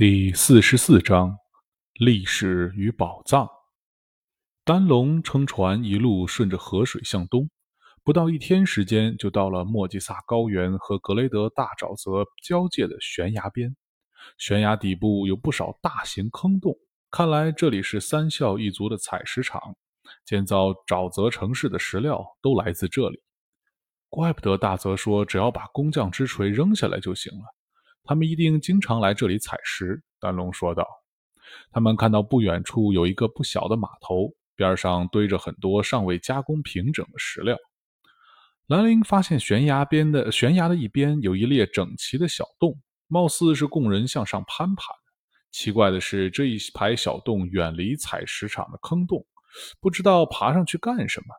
第四十四章：历史与宝藏。丹龙乘船一路顺着河水向东，不到一天时间，就到了莫吉萨高原和格雷德大沼泽交界的悬崖边。悬崖底部有不少大型坑洞，看来这里是三校一族的采石场，建造沼泽城市的石料都来自这里。怪不得大泽说，只要把工匠之锤扔下来就行了。他们一定经常来这里采石，丹龙说道。他们看到不远处有一个不小的码头，边上堆着很多尚未加工平整的石料。兰陵发现悬崖边的悬崖的一边有一列整齐的小洞，貌似是供人向上攀爬的。奇怪的是，这一排小洞远离采石场的坑洞，不知道爬上去干什么。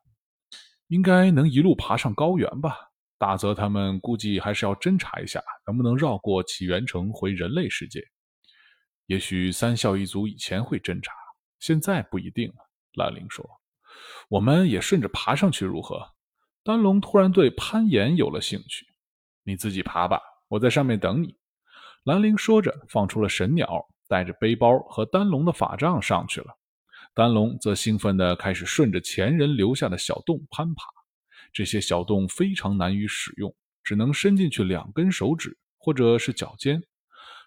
应该能一路爬上高原吧？大泽他们估计还是要侦查一下，能不能绕过起源城回人类世界。也许三孝一族以前会侦查，现在不一定了。兰陵说：“我们也顺着爬上去如何？”丹龙突然对攀岩有了兴趣。“你自己爬吧，我在上面等你。”兰陵说着，放出了神鸟，带着背包和丹龙的法杖上去了。丹龙则兴奋地开始顺着前人留下的小洞攀爬。这些小洞非常难于使用，只能伸进去两根手指或者是脚尖。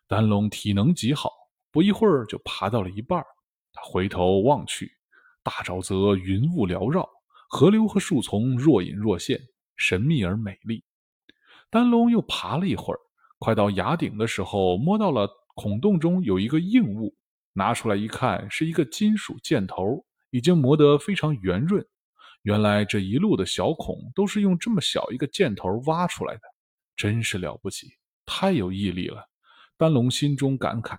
丹龙体能极好，不一会儿就爬到了一半。他回头望去，大沼泽云雾缭绕，河流和树丛若隐若现，神秘而美丽。丹龙又爬了一会儿，快到崖顶的时候，摸到了孔洞中有一个硬物，拿出来一看，是一个金属箭头，已经磨得非常圆润。原来这一路的小孔都是用这么小一个箭头挖出来的，真是了不起，太有毅力了。丹龙心中感慨。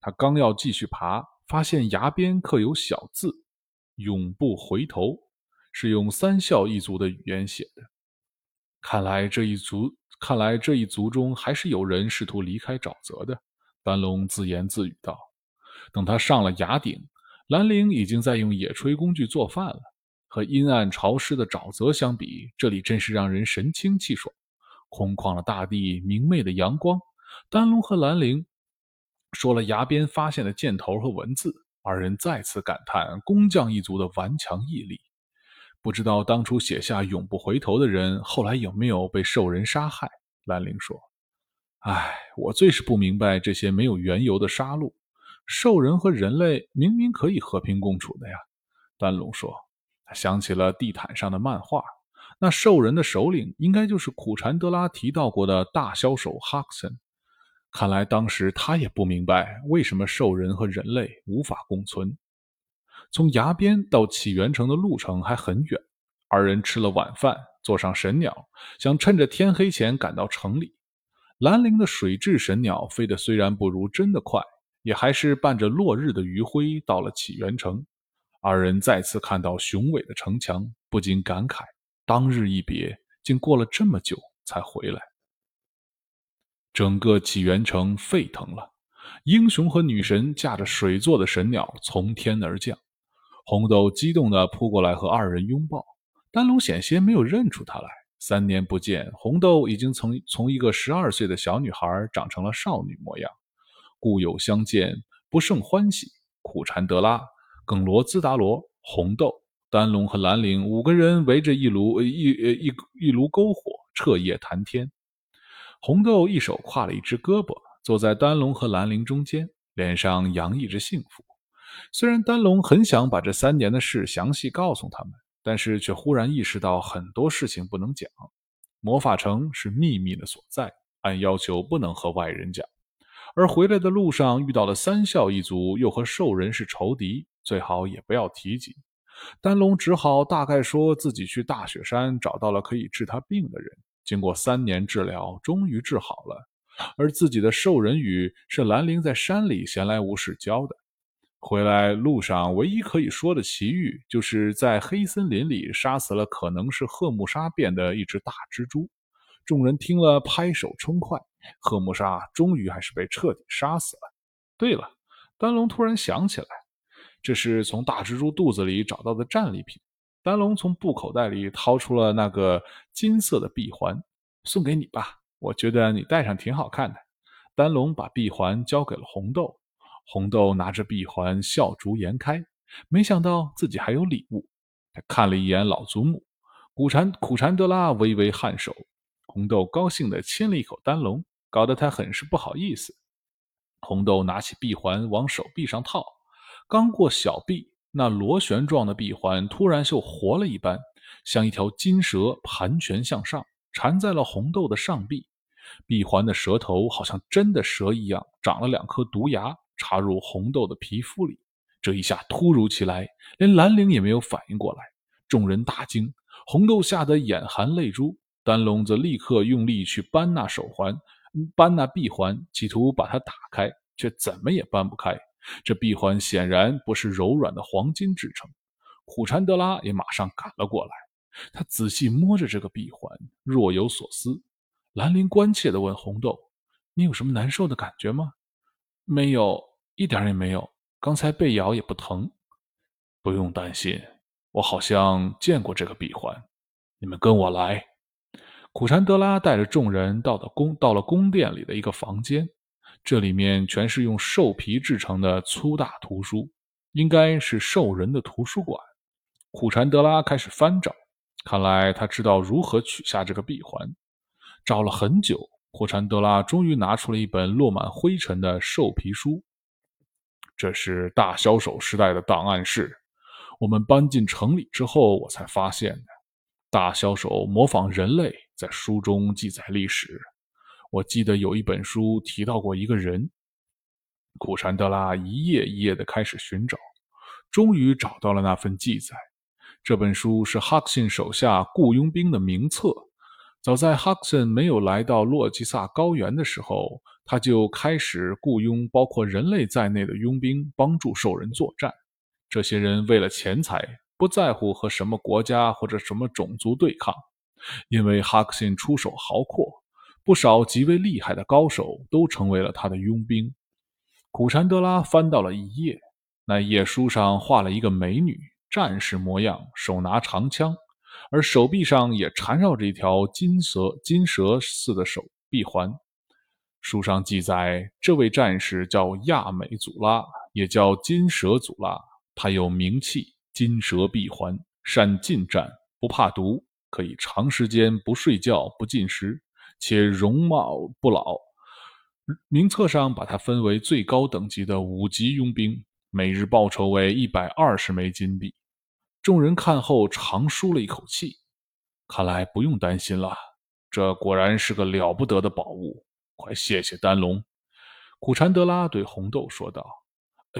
他刚要继续爬，发现崖边刻有小字：“永不回头”，是用三笑一族的语言写的。看来这一族，看来这一族中还是有人试图离开沼泽的。丹龙自言自语道。等他上了崖顶，兰陵已经在用野炊工具做饭了。和阴暗潮湿的沼泽相比，这里真是让人神清气爽。空旷的大地，明媚的阳光。丹龙和兰陵说了崖边发现的箭头和文字，二人再次感叹工匠一族的顽强毅力。不知道当初写下“永不回头”的人，后来有没有被兽人杀害？兰陵说：“唉，我最是不明白这些没有缘由的杀戮。兽人和人类明明可以和平共处的呀。”丹龙说。想起了地毯上的漫画，那兽人的首领应该就是苦禅德拉提到过的大枭首哈克森。看来当时他也不明白为什么兽人和人类无法共存。从崖边到起源城的路程还很远，二人吃了晚饭，坐上神鸟，想趁着天黑前赶到城里。兰陵的水质神鸟飞得虽然不如真的快，也还是伴着落日的余晖到了起源城。二人再次看到雄伟的城墙，不禁感慨：当日一别，竟过了这么久才回来。整个起源城沸腾了，英雄和女神驾着水做的神鸟从天而降。红豆激动地扑过来和二人拥抱，丹龙险些没有认出他来。三年不见，红豆已经从从一个十二岁的小女孩长成了少女模样。故友相见，不胜欢喜。苦禅德拉。耿罗兹达罗、红豆、丹龙和兰陵五个人围着一炉一呃一一炉篝火彻夜谈天。红豆一手挎了一只胳膊，坐在丹龙和兰陵中间，脸上洋溢着幸福。虽然丹龙很想把这三年的事详细告诉他们，但是却忽然意识到很多事情不能讲。魔法城是秘密的所在，按要求不能和外人讲。而回来的路上遇到了三校一族又和兽人是仇敌。最好也不要提及。丹龙只好大概说自己去大雪山找到了可以治他病的人，经过三年治疗，终于治好了。而自己的兽人语是兰陵在山里闲来无事教的。回来路上唯一可以说的奇遇，就是在黑森林里杀死了可能是赫木沙变的一只大蜘蛛。众人听了拍手称快，赫木沙终于还是被彻底杀死了。对了，丹龙突然想起来。这是从大蜘蛛肚子里找到的战利品。丹龙从布口袋里掏出了那个金色的臂环，送给你吧。我觉得你戴上挺好看的。丹龙把臂环交给了红豆，红豆拿着臂环笑逐颜开，没想到自己还有礼物。他看了一眼老祖母，苦禅苦禅德拉微微颔首。红豆高兴地亲了一口丹龙，搞得他很是不好意思。红豆拿起臂环往手臂上套，刚过小臂，那螺旋状的闭环突然就活了一般，像一条金蛇盘旋向上，缠在了红豆的上臂。闭环的舌头好像真的蛇一样，长了两颗毒牙，插入红豆的皮肤里。这一下突如其来，连兰陵也没有反应过来。众人大惊，红豆吓得眼含泪珠。丹龙则立刻用力去扳那手环，扳那闭环，企图把它打开，却怎么也扳不开。这闭环显然不是柔软的黄金制成。苦禅德拉也马上赶了过来，他仔细摸着这个闭环，若有所思。兰陵关切地问红豆：“你有什么难受的感觉吗？”“没有，一点也没有。刚才被咬也不疼。”“不用担心，我好像见过这个闭环。你们跟我来。”苦禅德拉带着众人到了宫，到了宫殿里的一个房间，这里面全是用兽皮制成的粗大图书，应该是兽人的图书馆。苦禅德拉开始翻找，看来他知道如何取下这个闭环。找了很久，霍禅德拉终于拿出了一本落满灰尘的兽皮书。这是大枭首时代的档案室，我们搬进城里之后，我才发现的。大枭首模仿人类，在书中记载历史。我记得有一本书提到过一个人。苦禅德拉一页一页的开始寻找，终于找到了那份记载。这本书是哈克逊手下雇佣兵的名册。早在哈克森没有来到洛基萨高原的时候，他就开始雇佣包括人类在内的佣兵，帮助兽人作战。这些人为了钱财，不在乎和什么国家或者什么种族对抗，因为哈克逊出手豪阔，不少极为厉害的高手都成为了他的佣兵。苦禅德拉翻到了一页，那页书上画了一个美女战士模样，手拿长枪。而手臂上也缠绕着一条金蛇金蛇似的手臂环。书上记载，这位战士叫亚美祖拉，也叫金蛇祖拉。他有名气，金蛇臂环，善近战，不怕毒，可以长时间不睡觉、不进食，且容貌不老。名册上把他分为最高等级的五级佣兵，每日报酬为一百二十枚金币。众人看后长舒了一口气，看来不用担心了。这果然是个了不得的宝物，快谢谢丹龙。苦禅德拉对红豆说道：“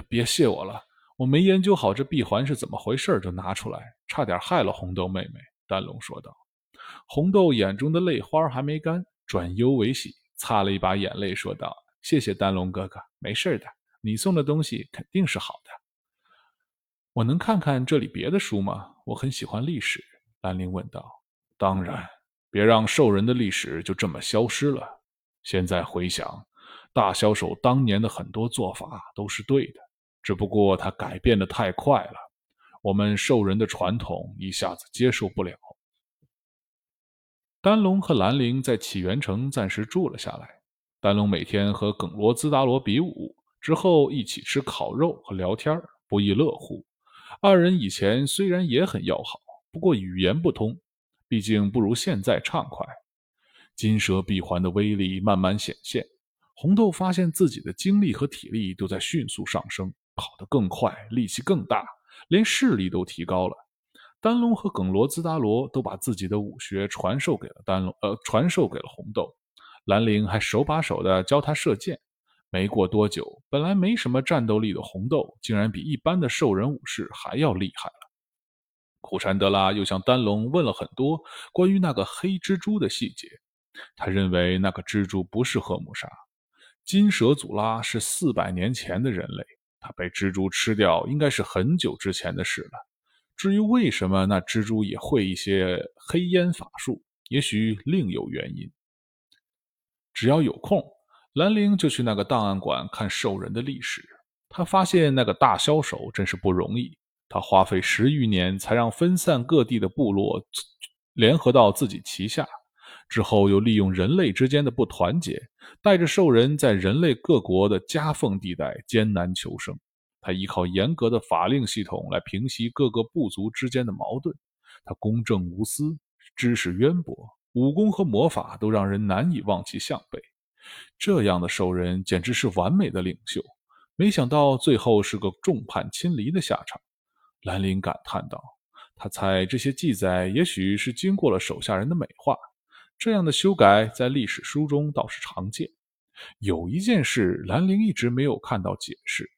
别谢我了，我没研究好这闭环是怎么回事，就拿出来，差点害了红豆妹妹。”丹龙说道。红豆眼中的泪花还没干，转忧为喜，擦了一把眼泪，说道：“谢谢丹龙哥哥，没事的，你送的东西肯定是好的。”我能看看这里别的书吗？我很喜欢历史。兰陵问道。当然，别让兽人的历史就这么消失了。现在回想，大枭首当年的很多做法都是对的，只不过他改变的太快了，我们兽人的传统一下子接受不了。丹龙和兰陵在起源城暂时住了下来。丹龙每天和耿罗兹达罗比武，之后一起吃烤肉和聊天，不亦乐乎。二人以前虽然也很要好，不过语言不通，毕竟不如现在畅快。金蛇闭环的威力慢慢显现，红豆发现自己的精力和体力都在迅速上升，跑得更快，力气更大，连视力都提高了。丹龙和耿罗兹达罗都把自己的武学传授给了丹龙，呃，传授给了红豆。兰陵还手把手地教他射箭。没过多久，本来没什么战斗力的红豆，竟然比一般的兽人武士还要厉害了。苦禅德拉又向丹龙问了很多关于那个黑蜘蛛的细节。他认为那个蜘蛛不是赫姆沙，金蛇祖拉是四百年前的人类，他被蜘蛛吃掉应该是很久之前的事了。至于为什么那蜘蛛也会一些黑烟法术，也许另有原因。只要有空。兰陵就去那个档案馆看兽人的历史。他发现那个大枭首真是不容易，他花费十余年才让分散各地的部落联合到自己旗下。之后又利用人类之间的不团结，带着兽人在人类各国的夹缝地带艰难求生。他依靠严格的法令系统来平息各个部族之间的矛盾。他公正无私，知识渊博，武功和魔法都让人难以望其项背。这样的兽人简直是完美的领袖。没想到最后是个众叛亲离的下场。兰陵感叹道：“他猜这些记载也许是经过了手下人的美化。这样的修改在历史书中倒是常见。有一件事，兰陵一直没有看到解释。”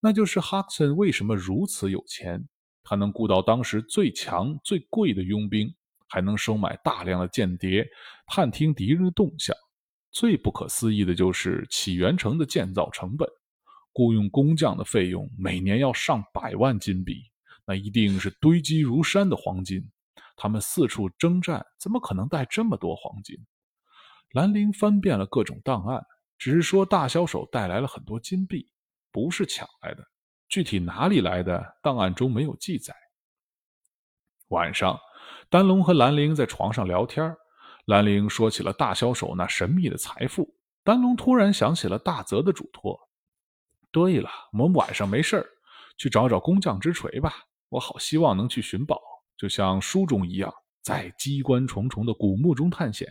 那就是哈克森为什么如此有钱？他能雇到当时最强、最贵的佣兵，还能收买大量的间谍，探听敌人的动向。最不可思议的就是起源城的建造成本，雇佣工匠的费用每年要上百万金币，那一定是堆积如山的黄金。他们四处征战，怎么可能带这么多黄金？兰陵翻遍了各种档案，只是说大销手带来了很多金币。不是抢来的，具体哪里来的，档案中没有记载。晚上，丹龙和兰陵在床上聊天，兰陵说起了大销手那神秘的财富，丹龙突然想起了大泽的嘱托。对了，我们晚上没事儿，去找找工匠之锤吧，我好希望能去寻宝，就像书中一样，在机关重重的古墓中探险。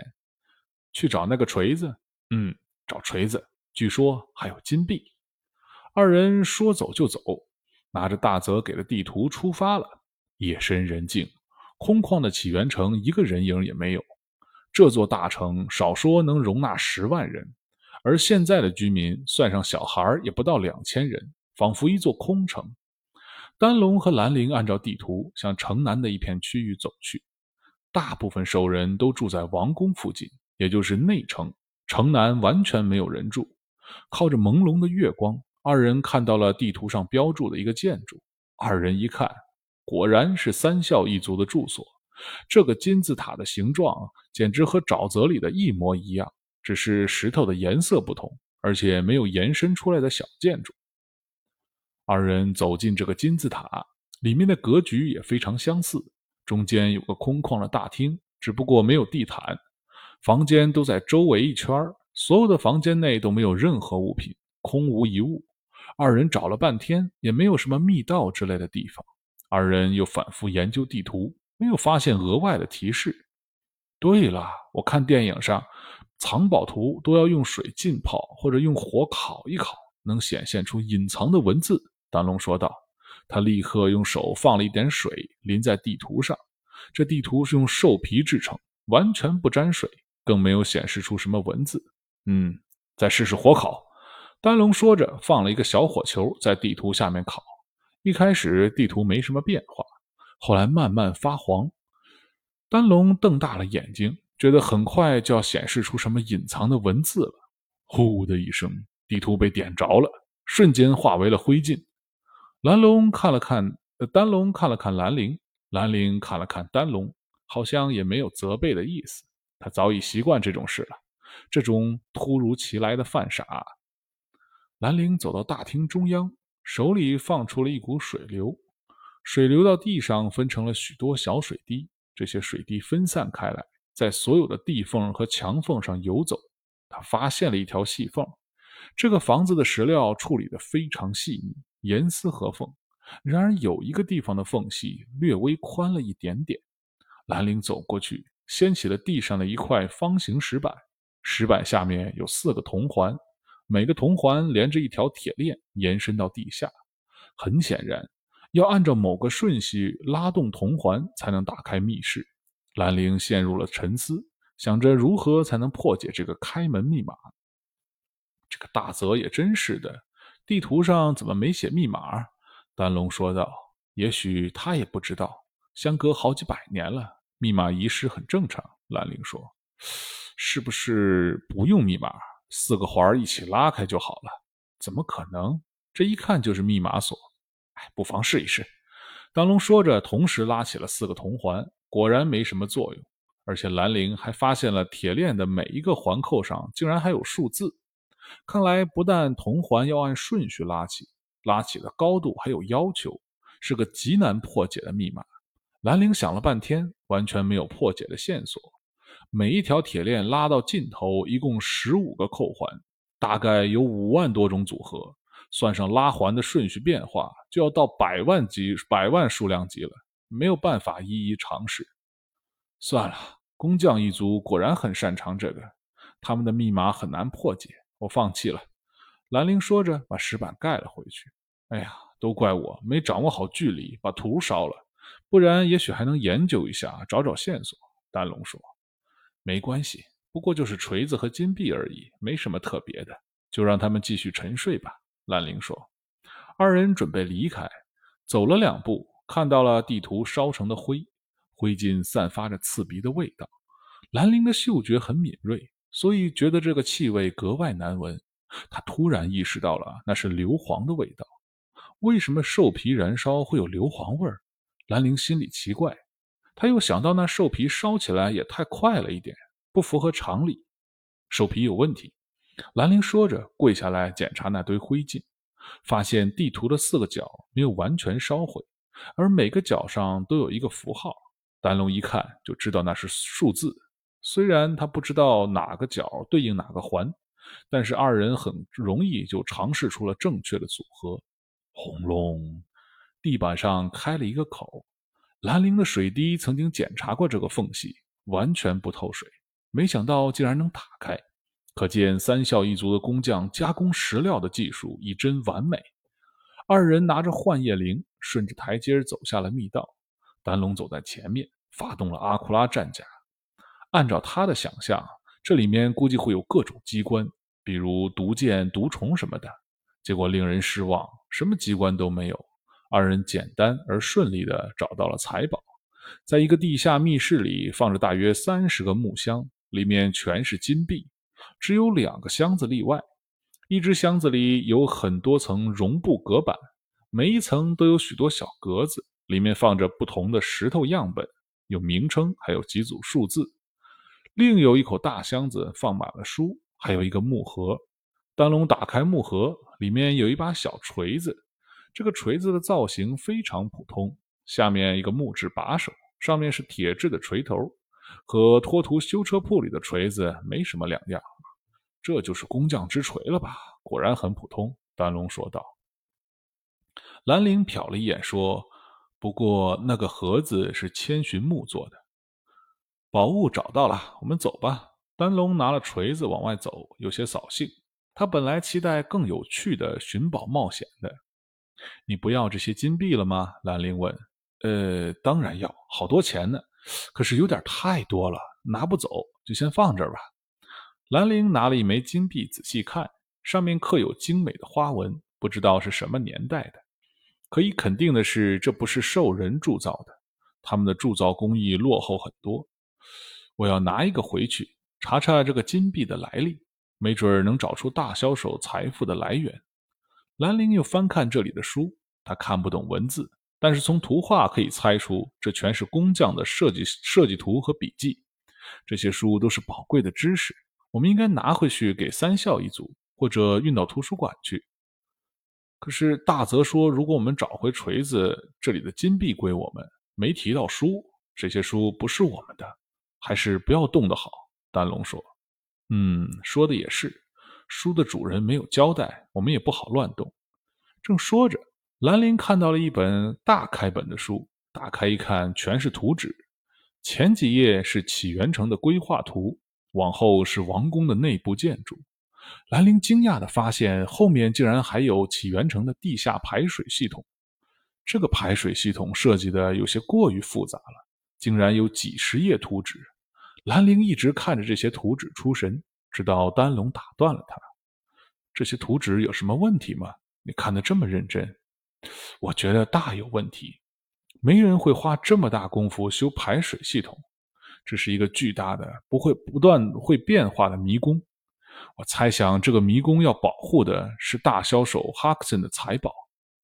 去找那个锤子，嗯，找锤子，据说还有金币。二人说走就走，拿着大泽给的地图出发了。夜深人静，空旷的起源城一个人影也没有。这座大城少说能容纳十万人，而现在的居民算上小孩也不到两千人，仿佛一座空城。丹龙和兰陵按照地图向城南的一片区域走去。大部分兽人都住在王宫附近，也就是内城。城南完全没有人住，靠着朦胧的月光。二人看到了地图上标注的一个建筑，二人一看，果然是三孝一族的住所。这个金字塔的形状简直和沼泽里的一模一样，只是石头的颜色不同，而且没有延伸出来的小建筑。二人走进这个金字塔，里面的格局也非常相似。中间有个空旷的大厅，只不过没有地毯，房间都在周围一圈所有的房间内都没有任何物品，空无一物。二人找了半天，也没有什么密道之类的地方。二人又反复研究地图，没有发现额外的提示。对了，我看电影上藏宝图都要用水浸泡，或者用火烤一烤，能显现出隐藏的文字。丹龙说道。他立刻用手放了一点水，淋在地图上。这地图是用兽皮制成，完全不沾水，更没有显示出什么文字。嗯，再试试火烤。丹龙说着，放了一个小火球在地图下面烤。一开始地图没什么变化，后来慢慢发黄。丹龙瞪大了眼睛，觉得很快就要显示出什么隐藏的文字了。呼的一声，地图被点着了，瞬间化为了灰烬。蓝龙看了看，丹龙看了看兰陵，兰陵看了看丹龙，好像也没有责备的意思。他早已习惯这种事了，这种突如其来的犯傻。兰陵走到大厅中央，手里放出了一股水流，水流到地上，分成了许多小水滴。这些水滴分散开来，在所有的地缝和墙缝上游走。他发现了一条细缝，这个房子的石料处理得非常细腻，严丝合缝。然而有一个地方的缝隙略微宽了一点点。兰陵走过去，掀起了地上的一块方形石板，石板下面有四个铜环。每个铜环连着一条铁链，延伸到地下。很显然，要按照某个顺序拉动铜环，才能打开密室。兰陵陷入了沉思，想着如何才能破解这个开门密码。这个大泽也真是的，地图上怎么没写密码？丹龙说道：“也许他也不知道。相隔好几百年了，密码遗失很正常。”兰陵说：“ 是不是不用密码？”四个环一起拉开就好了，怎么可能？这一看就是密码锁。哎，不妨试一试。丹龙说着，同时拉起了四个铜环，果然没什么作用。而且兰陵还发现了铁链的每一个环扣上竟然还有数字。看来不但铜环要按顺序拉起，拉起的高度还有要求，是个极难破解的密码。兰陵想了半天，完全没有破解的线索。每一条铁链拉到尽头，一共十五个扣环，大概有五万多种组合，算上拉环的顺序变化，就要到百万级、百万数量级了，没有办法一一尝试。算了，工匠一族果然很擅长这个，他们的密码很难破解，我放弃了。兰陵说着，把石板盖了回去。哎呀，都怪我没掌握好距离，把图烧了，不然也许还能研究一下，找找线索。丹龙说。没关系，不过就是锤子和金币而已，没什么特别的，就让他们继续沉睡吧。兰陵说。二人准备离开，走了两步，看到了地图烧成的灰，灰烬散发着刺鼻的味道。兰陵的嗅觉很敏锐，所以觉得这个气味格外难闻。他突然意识到了，那是硫磺的味道。为什么兽皮燃烧会有硫磺味？兰陵心里奇怪。他又想到，那兽皮烧起来也太快了一点，不符合常理。兽皮有问题。兰陵说着，跪下来检查那堆灰烬，发现地图的四个角没有完全烧毁，而每个角上都有一个符号。丹龙一看就知道那是数字，虽然他不知道哪个角对应哪个环，但是二人很容易就尝试出了正确的组合。轰隆，地板上开了一个口。兰陵的水滴曾经检查过这个缝隙，完全不透水，没想到竟然能打开，可见三校一族的工匠加工石料的技术已真完美。二人拿着幻叶铃，顺着台阶走下了密道。丹龙走在前面，发动了阿库拉战甲。按照他的想象，这里面估计会有各种机关，比如毒箭、毒虫什么的。结果令人失望，什么机关都没有。二人简单而顺利地找到了财宝，在一个地下密室里放着大约三十个木箱，里面全是金币，只有两个箱子例外。一只箱子里有很多层绒布隔板，每一层都有许多小格子，里面放着不同的石头样本，有名称，还有几组数字。另有一口大箱子放满了书，还有一个木盒。丹龙打开木盒，里面有一把小锤子。这个锤子的造型非常普通，下面一个木质把手，上面是铁质的锤头，和托图修车铺里的锤子没什么两样。这就是工匠之锤了吧？果然很普通。丹龙说道。兰陵瞟了一眼，说：“不过那个盒子是千寻木做的。宝物找到了，我们走吧。”丹龙拿了锤子往外走，有些扫兴。他本来期待更有趣的寻宝冒险的。你不要这些金币了吗？兰陵问。呃，当然要，好多钱呢。可是有点太多了，拿不走，就先放这儿吧。兰陵拿了一枚金币，仔细看，上面刻有精美的花纹，不知道是什么年代的。可以肯定的是，这不是兽人铸造的，他们的铸造工艺落后很多。我要拿一个回去，查查这个金币的来历，没准能找出大销售财富的来源。兰陵又翻看这里的书，他看不懂文字，但是从图画可以猜出，这全是工匠的设计设计图和笔记。这些书都是宝贵的知识，我们应该拿回去给三校一族，或者运到图书馆去。可是大泽说，如果我们找回锤子，这里的金币归我们，没提到书，这些书不是我们的，还是不要动的好。丹龙说：“嗯，说的也是。”书的主人没有交代，我们也不好乱动。正说着，兰陵看到了一本大开本的书，打开一看，全是图纸。前几页是起源城的规划图，往后是王宫的内部建筑。兰陵惊讶地发现，后面竟然还有起源城的地下排水系统。这个排水系统设计的有些过于复杂了，竟然有几十页图纸。兰陵一直看着这些图纸出神。直到丹龙打断了他：“这些图纸有什么问题吗？你看得这么认真，我觉得大有问题。没人会花这么大功夫修排水系统，这是一个巨大的、不会不断会变化的迷宫。我猜想，这个迷宫要保护的是大销售哈克森的财宝。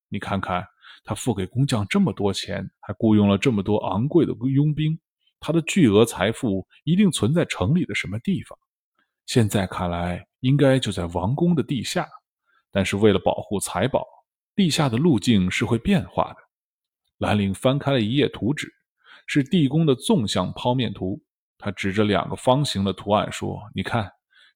你看看，他付给工匠这么多钱，还雇佣了这么多昂贵的佣兵，他的巨额财富一定存在城里的什么地方。”现在看来，应该就在王宫的地下。但是为了保护财宝，地下的路径是会变化的。兰陵翻开了一页图纸，是地宫的纵向剖面图。他指着两个方形的图案说：“你看，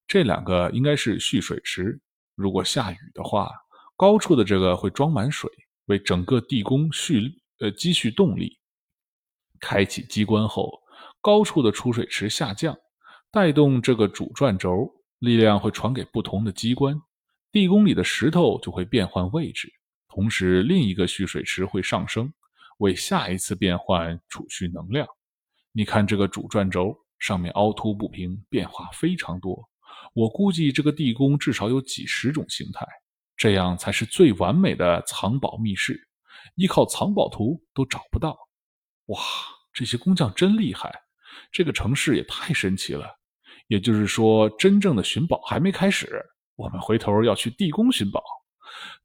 这两个应该是蓄水池。如果下雨的话，高处的这个会装满水，为整个地宫蓄呃积蓄动力。开启机关后，高处的储水池下降，带动这个主转轴，力量会传给不同的机关，地宫里的石头就会变换位置。同时，另一个蓄水池会上升，为下一次变换储蓄能量。”你看这个主转轴上面凹凸不平，变化非常多。我估计这个地宫至少有几十种形态，这样才是最完美的藏宝密室。依靠藏宝图都找不到。哇，这些工匠真厉害！这个城市也太神奇了。也就是说，真正的寻宝还没开始。我们回头要去地宫寻宝。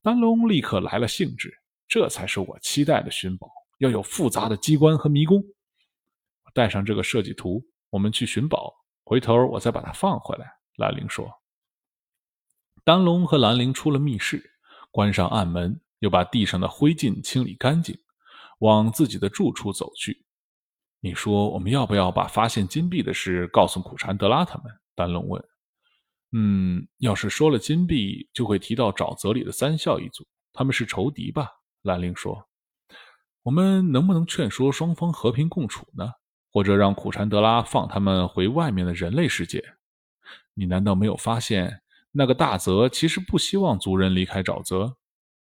丹龙立刻来了兴致，这才是我期待的寻宝，要有复杂的机关和迷宫。带上这个设计图，我们去寻宝。回头我再把它放回来。”兰陵说。丹龙和兰陵出了密室，关上暗门，又把地上的灰烬清理干净，往自己的住处走去。你说我们要不要把发现金币的事告诉苦禅德拉他们？丹龙问。嗯，要是说了金币，就会提到沼泽里的三校一族，他们是仇敌吧？兰陵说。我们能不能劝说双方和平共处呢？或者让苦禅德拉放他们回外面的人类世界？你难道没有发现那个大泽其实不希望族人离开沼泽？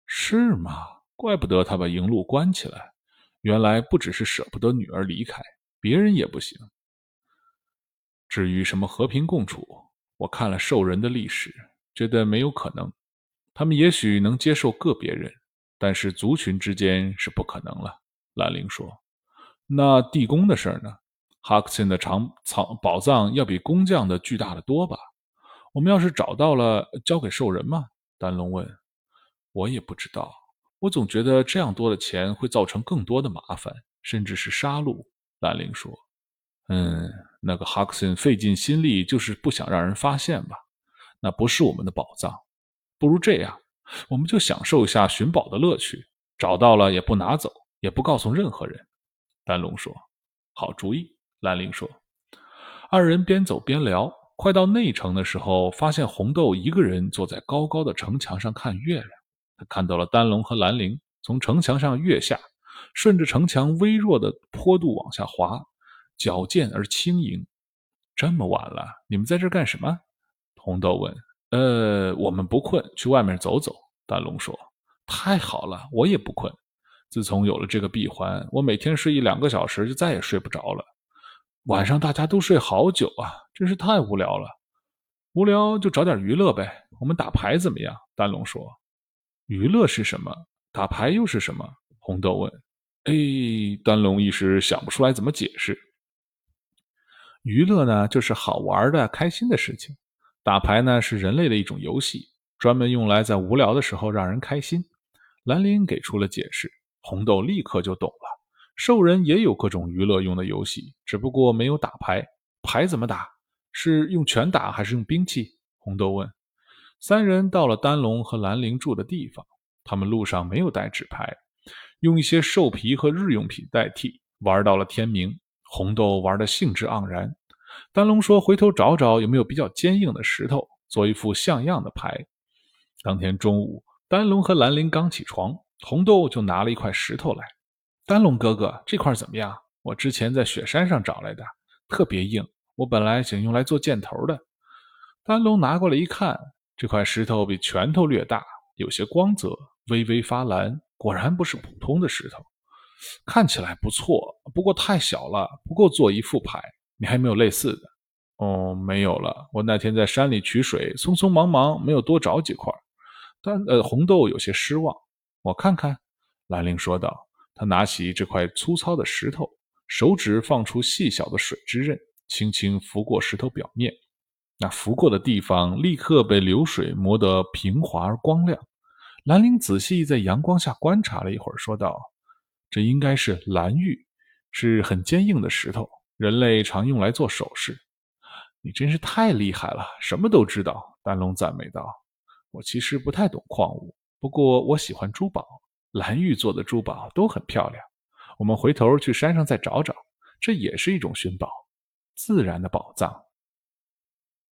是吗？怪不得他把营路关起来，原来不只是舍不得女儿离开，别人也不行。至于什么和平共处，我看了兽人的历史，觉得没有可能。他们也许能接受个别人，但是族群之间是不可能了。兰陵说。那地宫的事儿呢？哈克森的藏藏宝藏要比工匠的巨大的多吧？我们要是找到了，交给兽人吗？丹龙问。我也不知道，我总觉得这样多的钱会造成更多的麻烦，甚至是杀戮。兰陵说。嗯，那个哈克森费尽心力，就是不想让人发现吧？那不是我们的宝藏。不如这样，我们就享受一下寻宝的乐趣，找到了也不拿走，也不告诉任何人。丹龙说：“好主意。”兰陵说。二人边走边聊，快到内城的时候，发现红豆一个人坐在高高的城墙上看月亮。他看到了丹龙和兰陵从城墙上跃下，顺着城墙微弱的坡度往下滑，矫健而轻盈。这么晚了，你们在这干什么？红豆问。“呃，我们不困，去外面走走。”丹龙说。“太好了，我也不困。”自从有了这个闭环，我每天睡一两个小时就再也睡不着了。晚上大家都睡好久啊，真是太无聊了。无聊就找点娱乐呗，我们打牌怎么样？丹龙说。娱乐是什么？打牌又是什么？红豆问。哎，丹龙一时想不出来怎么解释。娱乐呢，就是好玩的、开心的事情。打牌呢，是人类的一种游戏，专门用来在无聊的时候让人开心。兰陵给出了解释。红豆立刻就懂了，兽人也有各种娱乐用的游戏，只不过没有打牌。牌怎么打？是用拳打还是用兵器？红豆问。三人到了丹龙和兰陵住的地方，他们路上没有带纸牌，用一些兽皮和日用品代替，玩到了天明。红豆玩得兴致盎然。丹龙说：“回头找找有没有比较坚硬的石头，做一副像样的牌。”当天中午，丹龙和兰陵刚起床。红豆就拿了一块石头来，丹龙哥哥，这块怎么样？我之前在雪山上找来的，特别硬。我本来想用来做箭头的。丹龙拿过来一看，这块石头比拳头略大，有些光泽，微微发蓝，果然不是普通的石头。看起来不错，不过太小了，不够做一副牌。你还没有类似的？哦，没有了。我那天在山里取水，匆匆忙忙，没有多找几块。但呃，红豆有些失望。我看看，兰陵说道。他拿起这块粗糙的石头，手指放出细小的水之刃，轻轻拂过石头表面。那拂过的地方立刻被流水磨得平滑而光亮。兰陵仔细在阳光下观察了一会儿，说道：“这应该是蓝玉，是很坚硬的石头，人类常用来做首饰。”你真是太厉害了，什么都知道。丹龙赞美道：“我其实不太懂矿物。”不过我喜欢珠宝，蓝玉做的珠宝都很漂亮。我们回头去山上再找找，这也是一种寻宝。自然的宝藏。